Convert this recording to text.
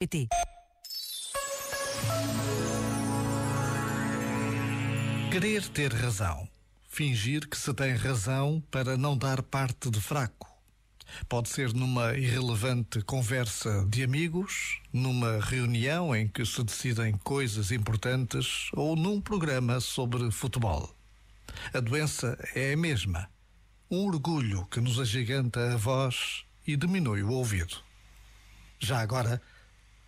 PT. Querer ter razão. Fingir que se tem razão para não dar parte de fraco. Pode ser numa irrelevante conversa de amigos, numa reunião em que se decidem coisas importantes ou num programa sobre futebol. A doença é a mesma. Um orgulho que nos agiganta a voz e diminui o ouvido. Já agora,